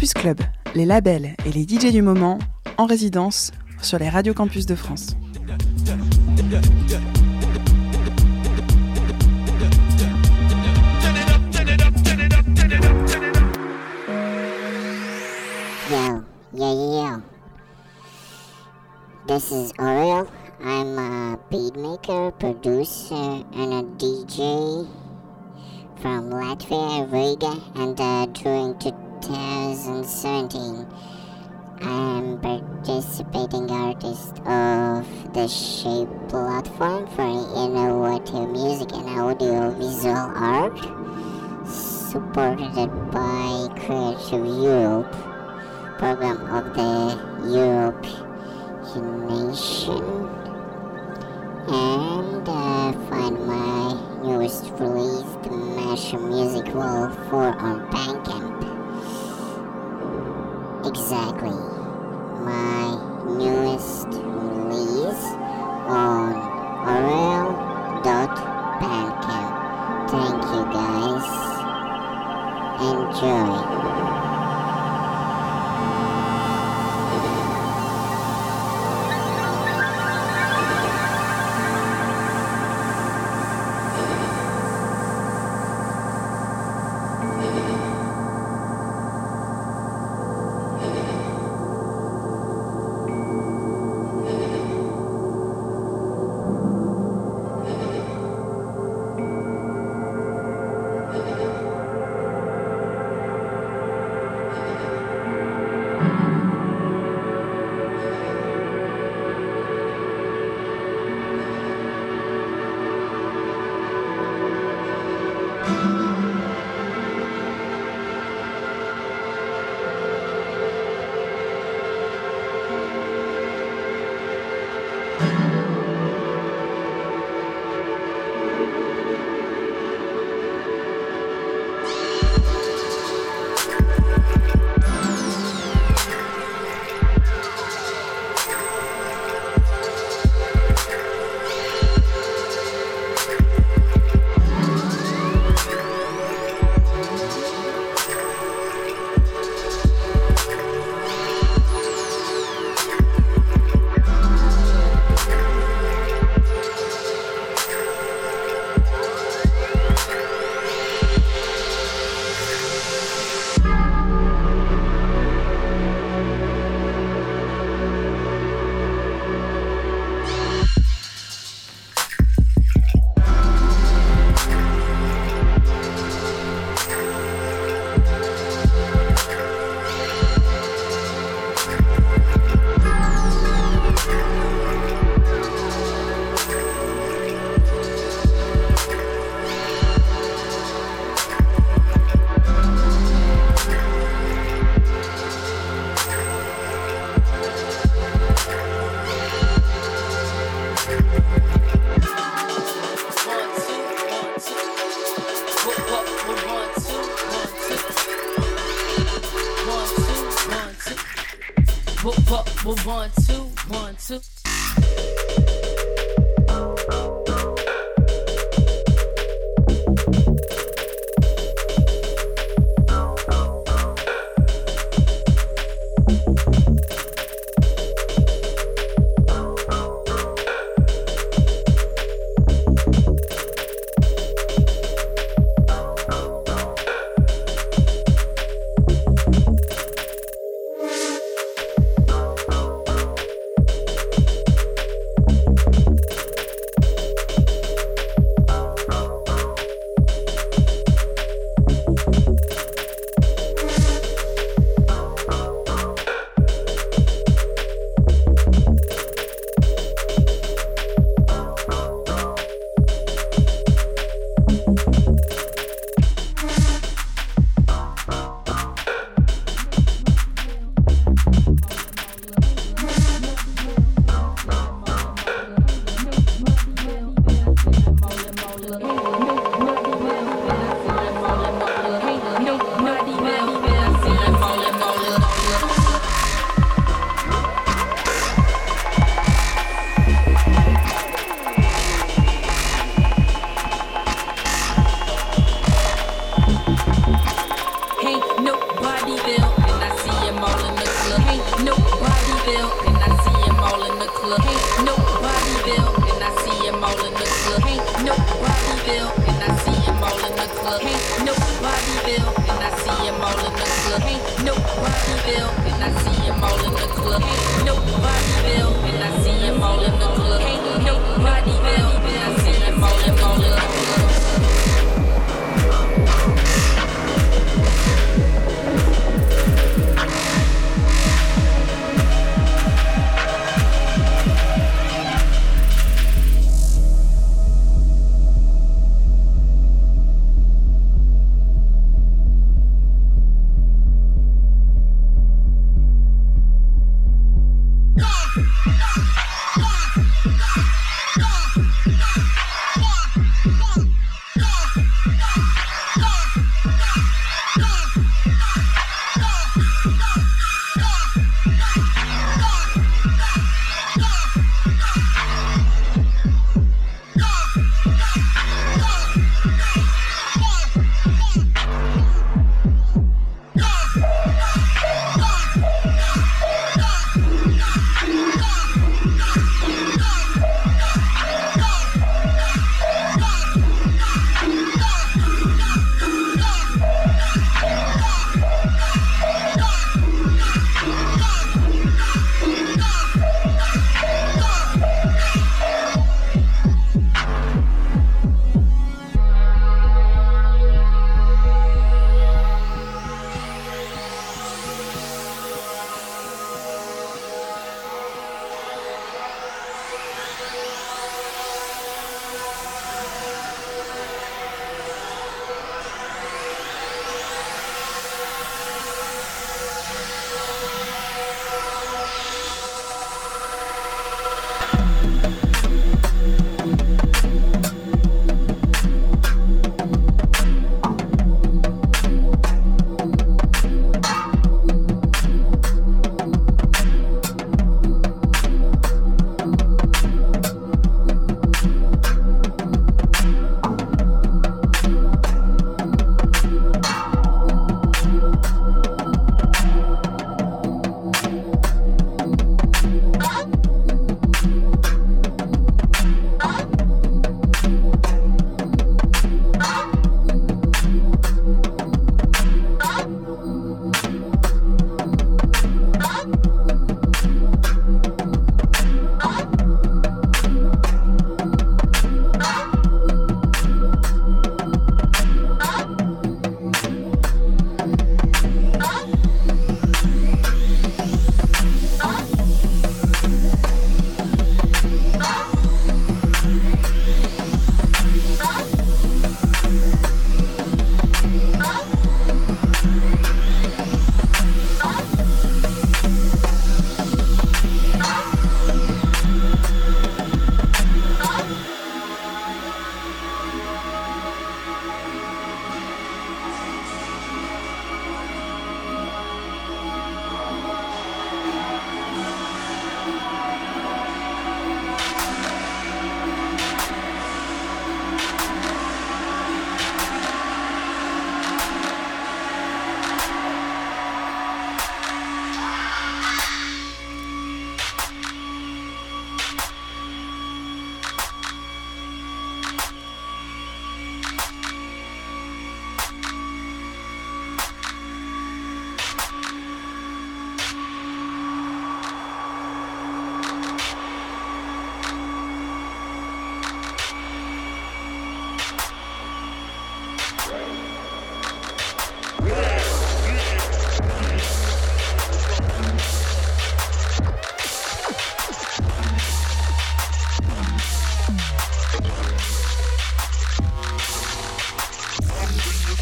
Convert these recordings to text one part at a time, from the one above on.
Campus Club, les labels et les DJ du moment en résidence sur les radios campus de France. Yo, yo, yo. This is Oriel. I'm a beatmaker, producer, and a DJ from Latvia, Riga, and uh, during 2017, I am participating artist of the Shape platform for innovative music and audio visual art, supported by Creative Europe program of the European Nation and uh, find my newest release, the Music Wall 4 on Bandcamp. Exactly.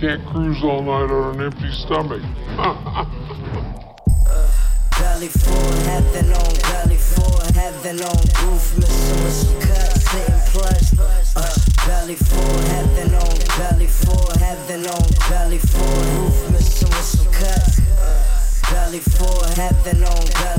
can't cruise all night on an empty stomach. belly full, heaven on belly full, heaven on roof, with some cuts. Uh, belly full, heaven on belly full, heaven on belly full, roof, some cuts. Uh, belly full, heaven on belly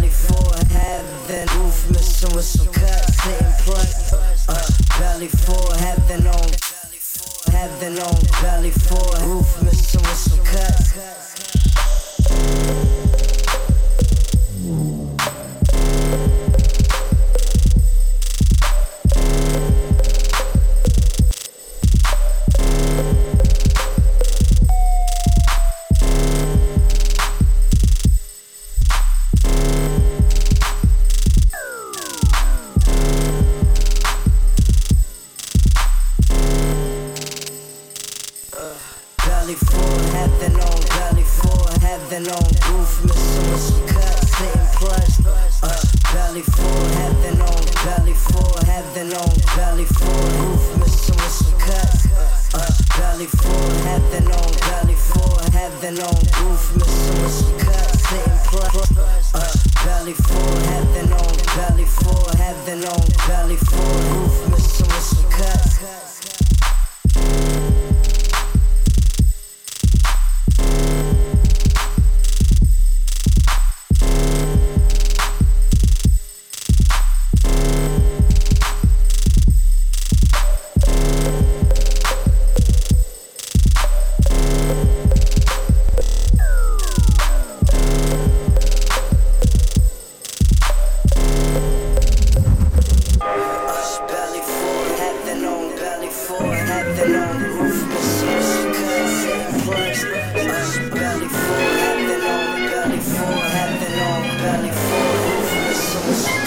Have the long belly full of resources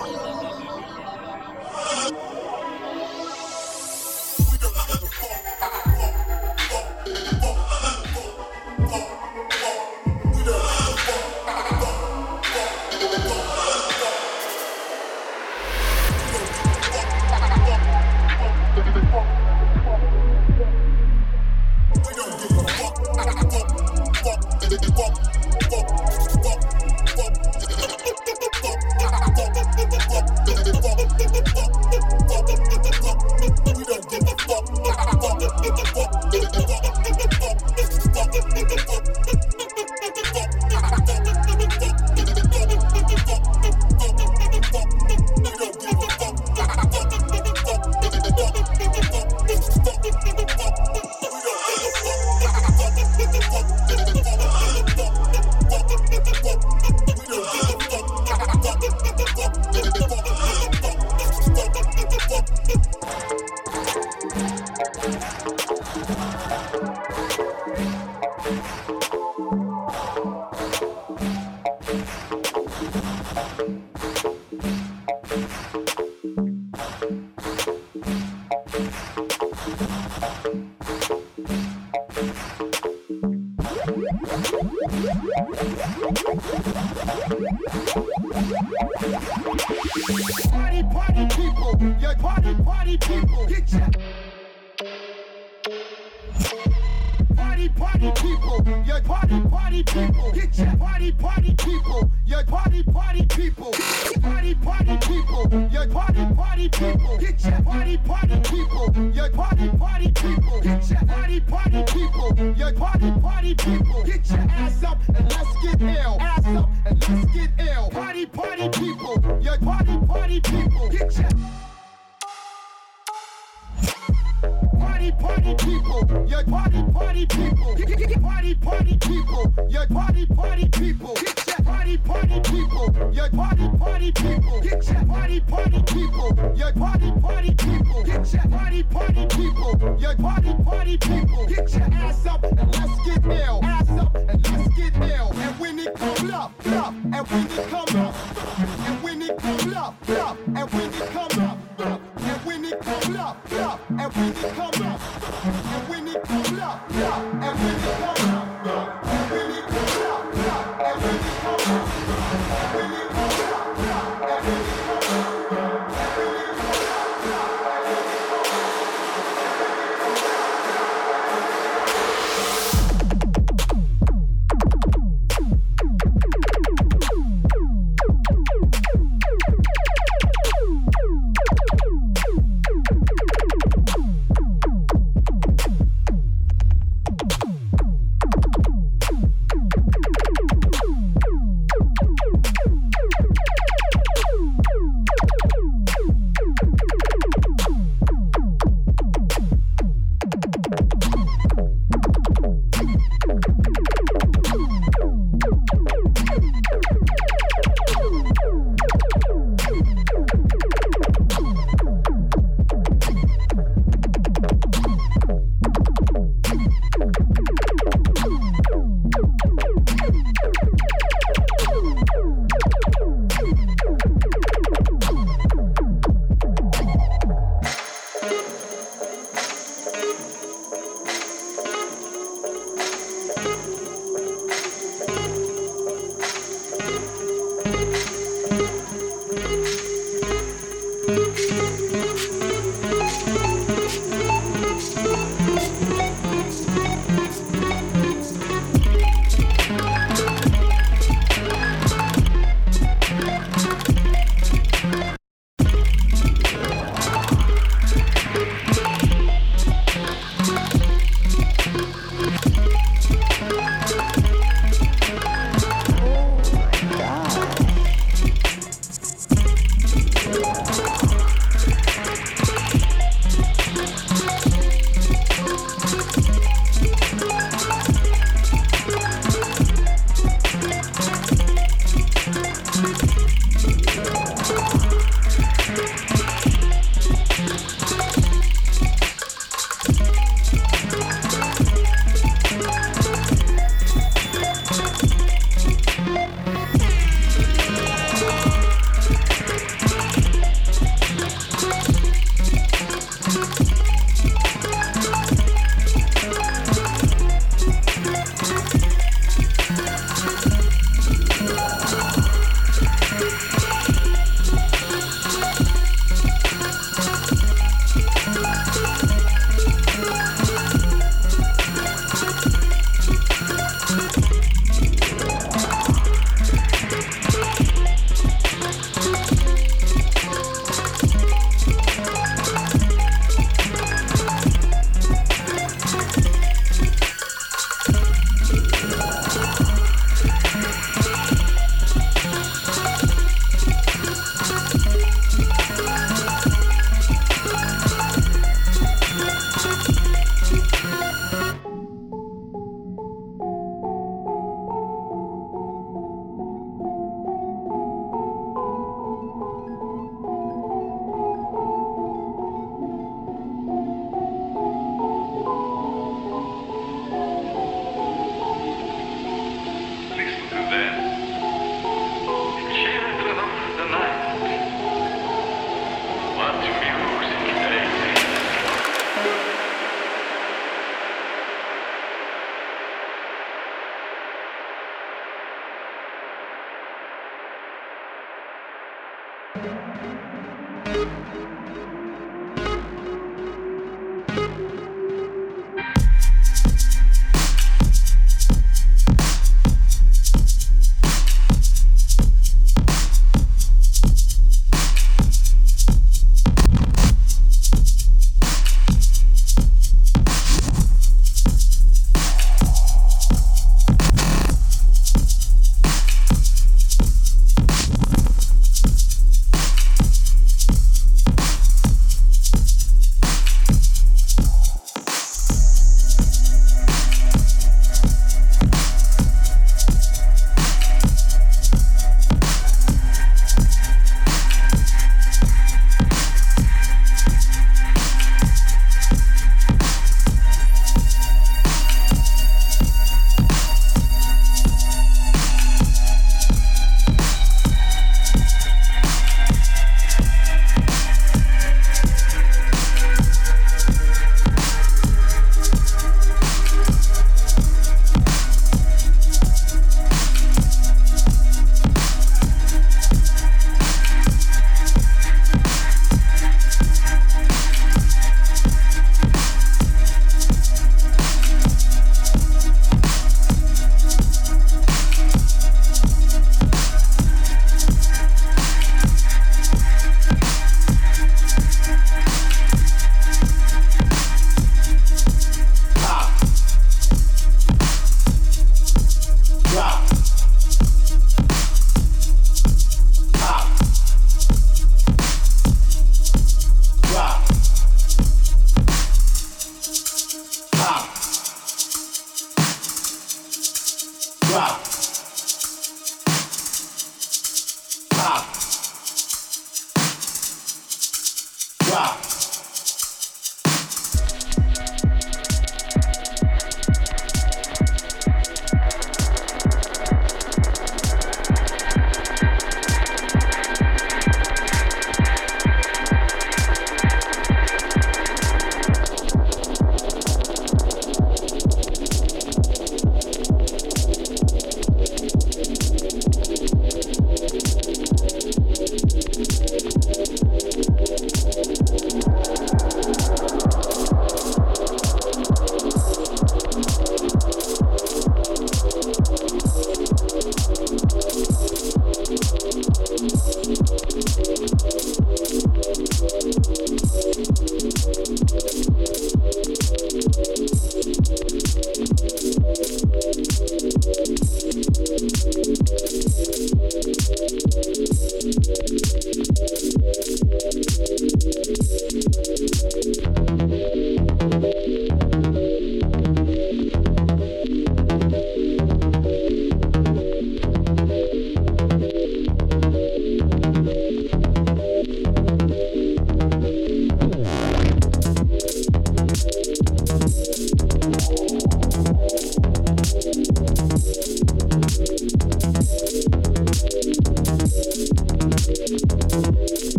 Party, people, party, party people, yeah, party, party people, Get your party, party people, yeah, party, party people, party, party people, yeah, party, party people, Get your party, party people, yeah, party, party people, get your ass up and let's get ill, ass up and let's get ill, and when it come up, up, and when it come up, and when it come up, up, and when it come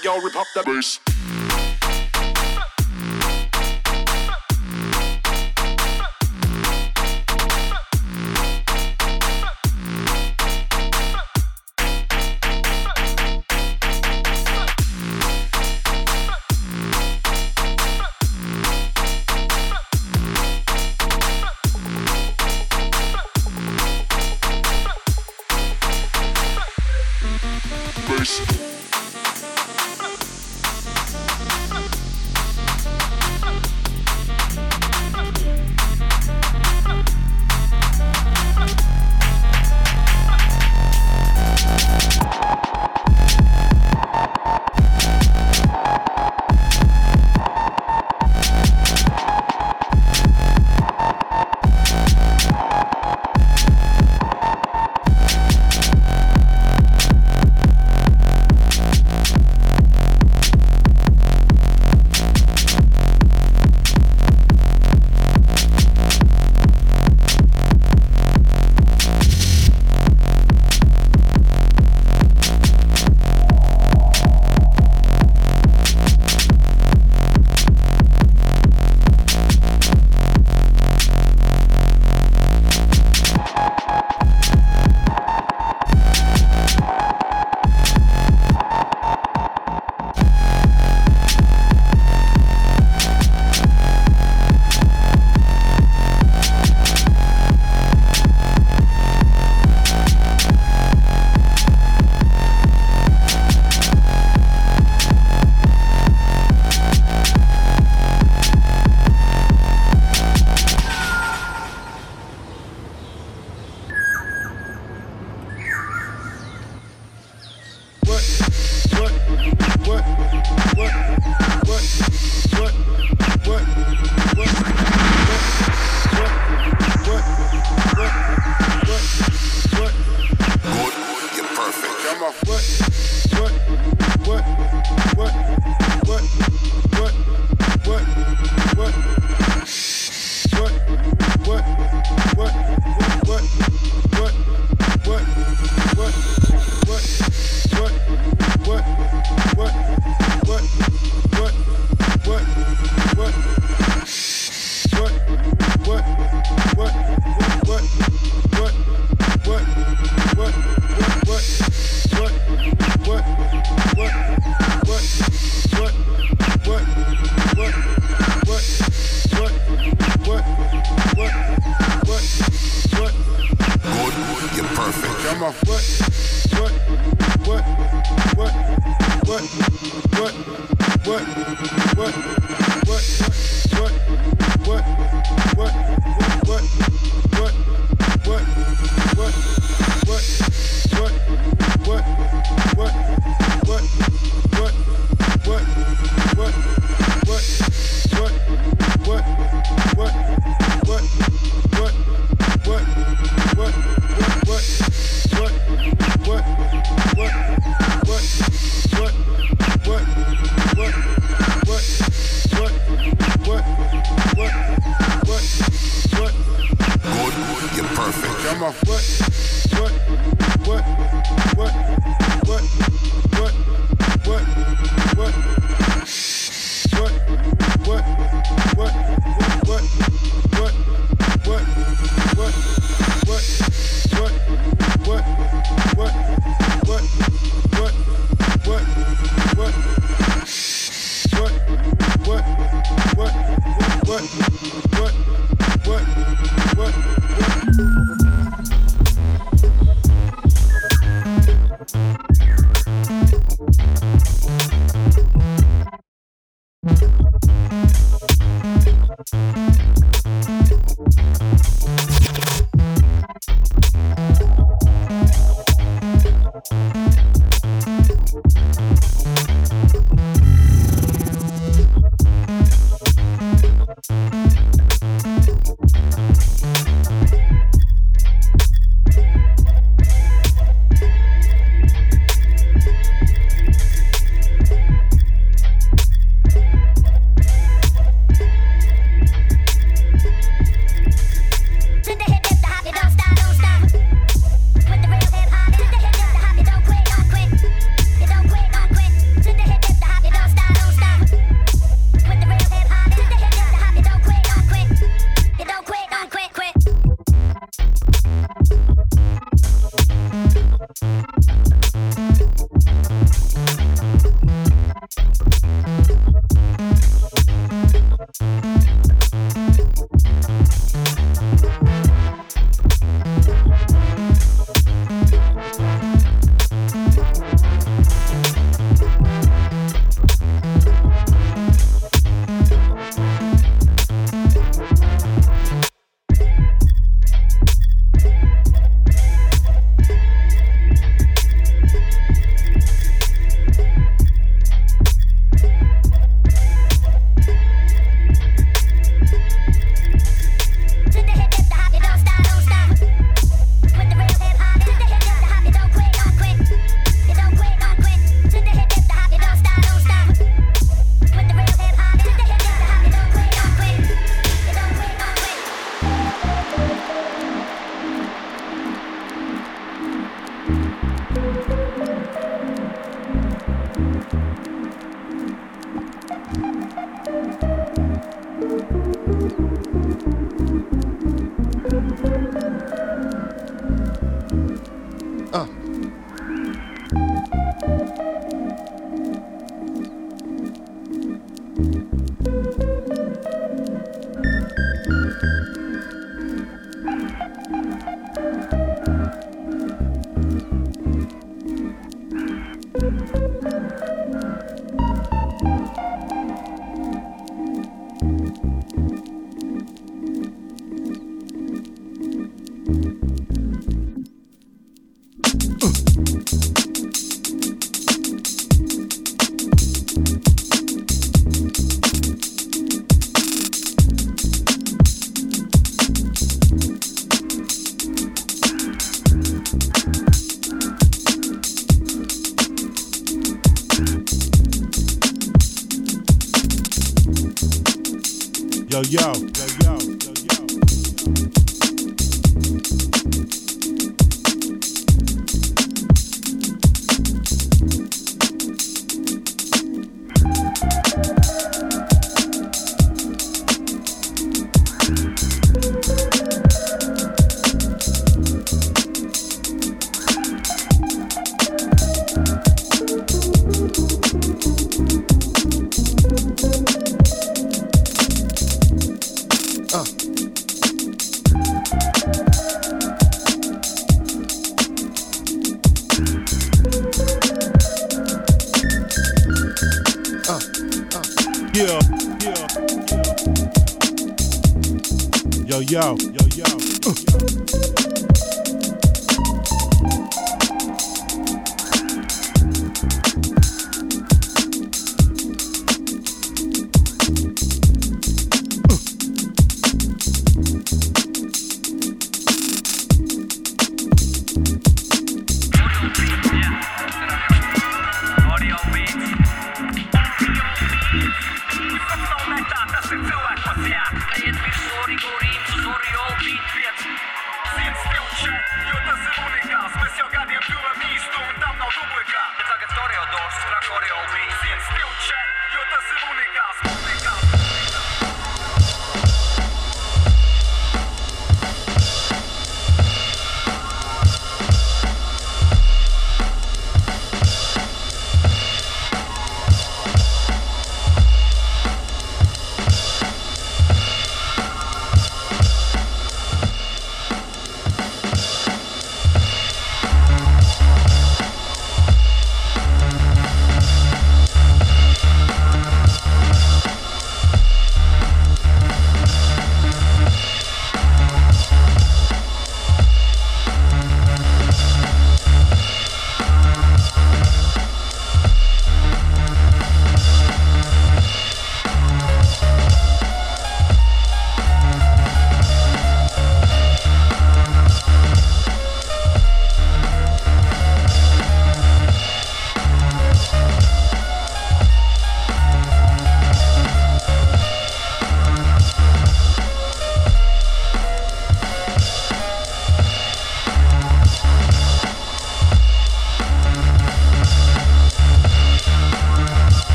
Y'all rip up the bass.